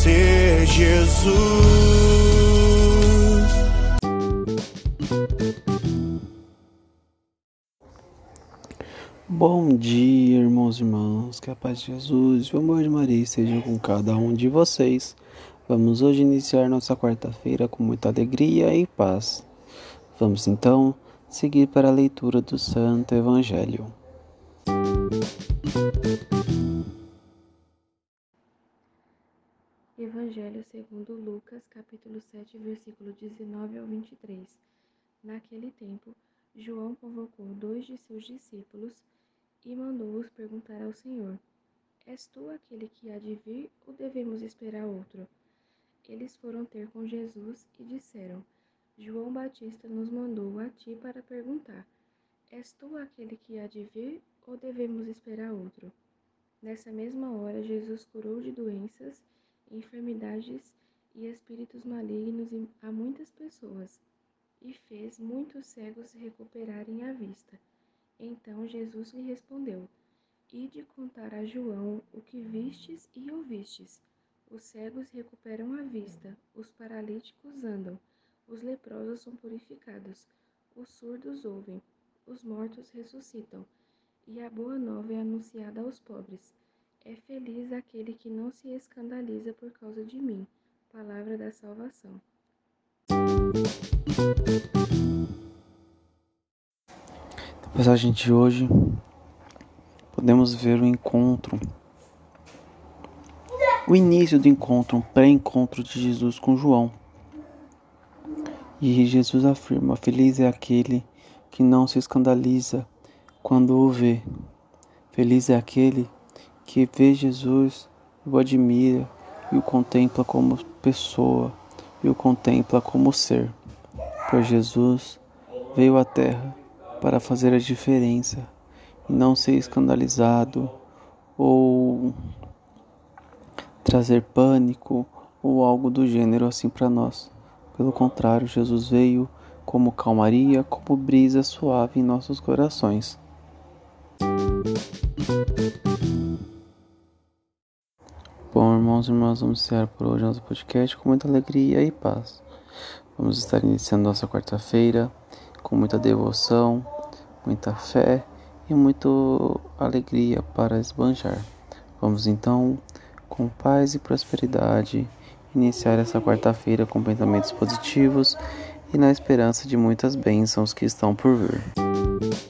Conhecer Jesus. Bom dia, irmãos e irmãs, que a paz de Jesus e o amor de Maria estejam com cada um de vocês. Vamos hoje iniciar nossa quarta-feira com muita alegria e paz. Vamos então seguir para a leitura do Santo Evangelho. Evangelho segundo Lucas, capítulo 7, versículo 19 ao 23. Naquele tempo, João convocou dois de seus discípulos e mandou-os perguntar ao Senhor: És tu aquele que há de vir ou devemos esperar outro? Eles foram ter com Jesus e disseram: João Batista nos mandou a ti para perguntar: És tu aquele que há de vir ou devemos esperar outro? Nessa mesma hora, Jesus curou de doenças e espíritos malignos a muitas pessoas, e fez muitos cegos recuperarem a vista. Então Jesus lhe respondeu: Ide contar a João o que vistes e ouvistes. Os cegos recuperam a vista, os paralíticos andam, os leprosos são purificados, os surdos ouvem, os mortos ressuscitam, e a boa nova é anunciada aos pobres. É feliz aquele que não se escandaliza por causa de mim. Palavra da salvação. Na passagem de hoje, podemos ver o encontro, o início do encontro, um pré-encontro de Jesus com João. E Jesus afirma: Feliz é aquele que não se escandaliza quando o vê. Feliz é aquele que vê Jesus e o admira e o contempla como pessoa e o contempla como ser. Pois Jesus veio à terra para fazer a diferença e não ser escandalizado ou trazer pânico ou algo do gênero assim para nós. Pelo contrário, Jesus veio como calmaria, como brisa suave em nossos corações. Bom, irmãos e irmãs, vamos encerrar por hoje nosso podcast com muita alegria e paz. Vamos estar iniciando nossa quarta-feira com muita devoção, muita fé e muita alegria para esbanjar. Vamos então, com paz e prosperidade, iniciar essa quarta-feira com pensamentos positivos e na esperança de muitas bênçãos que estão por vir.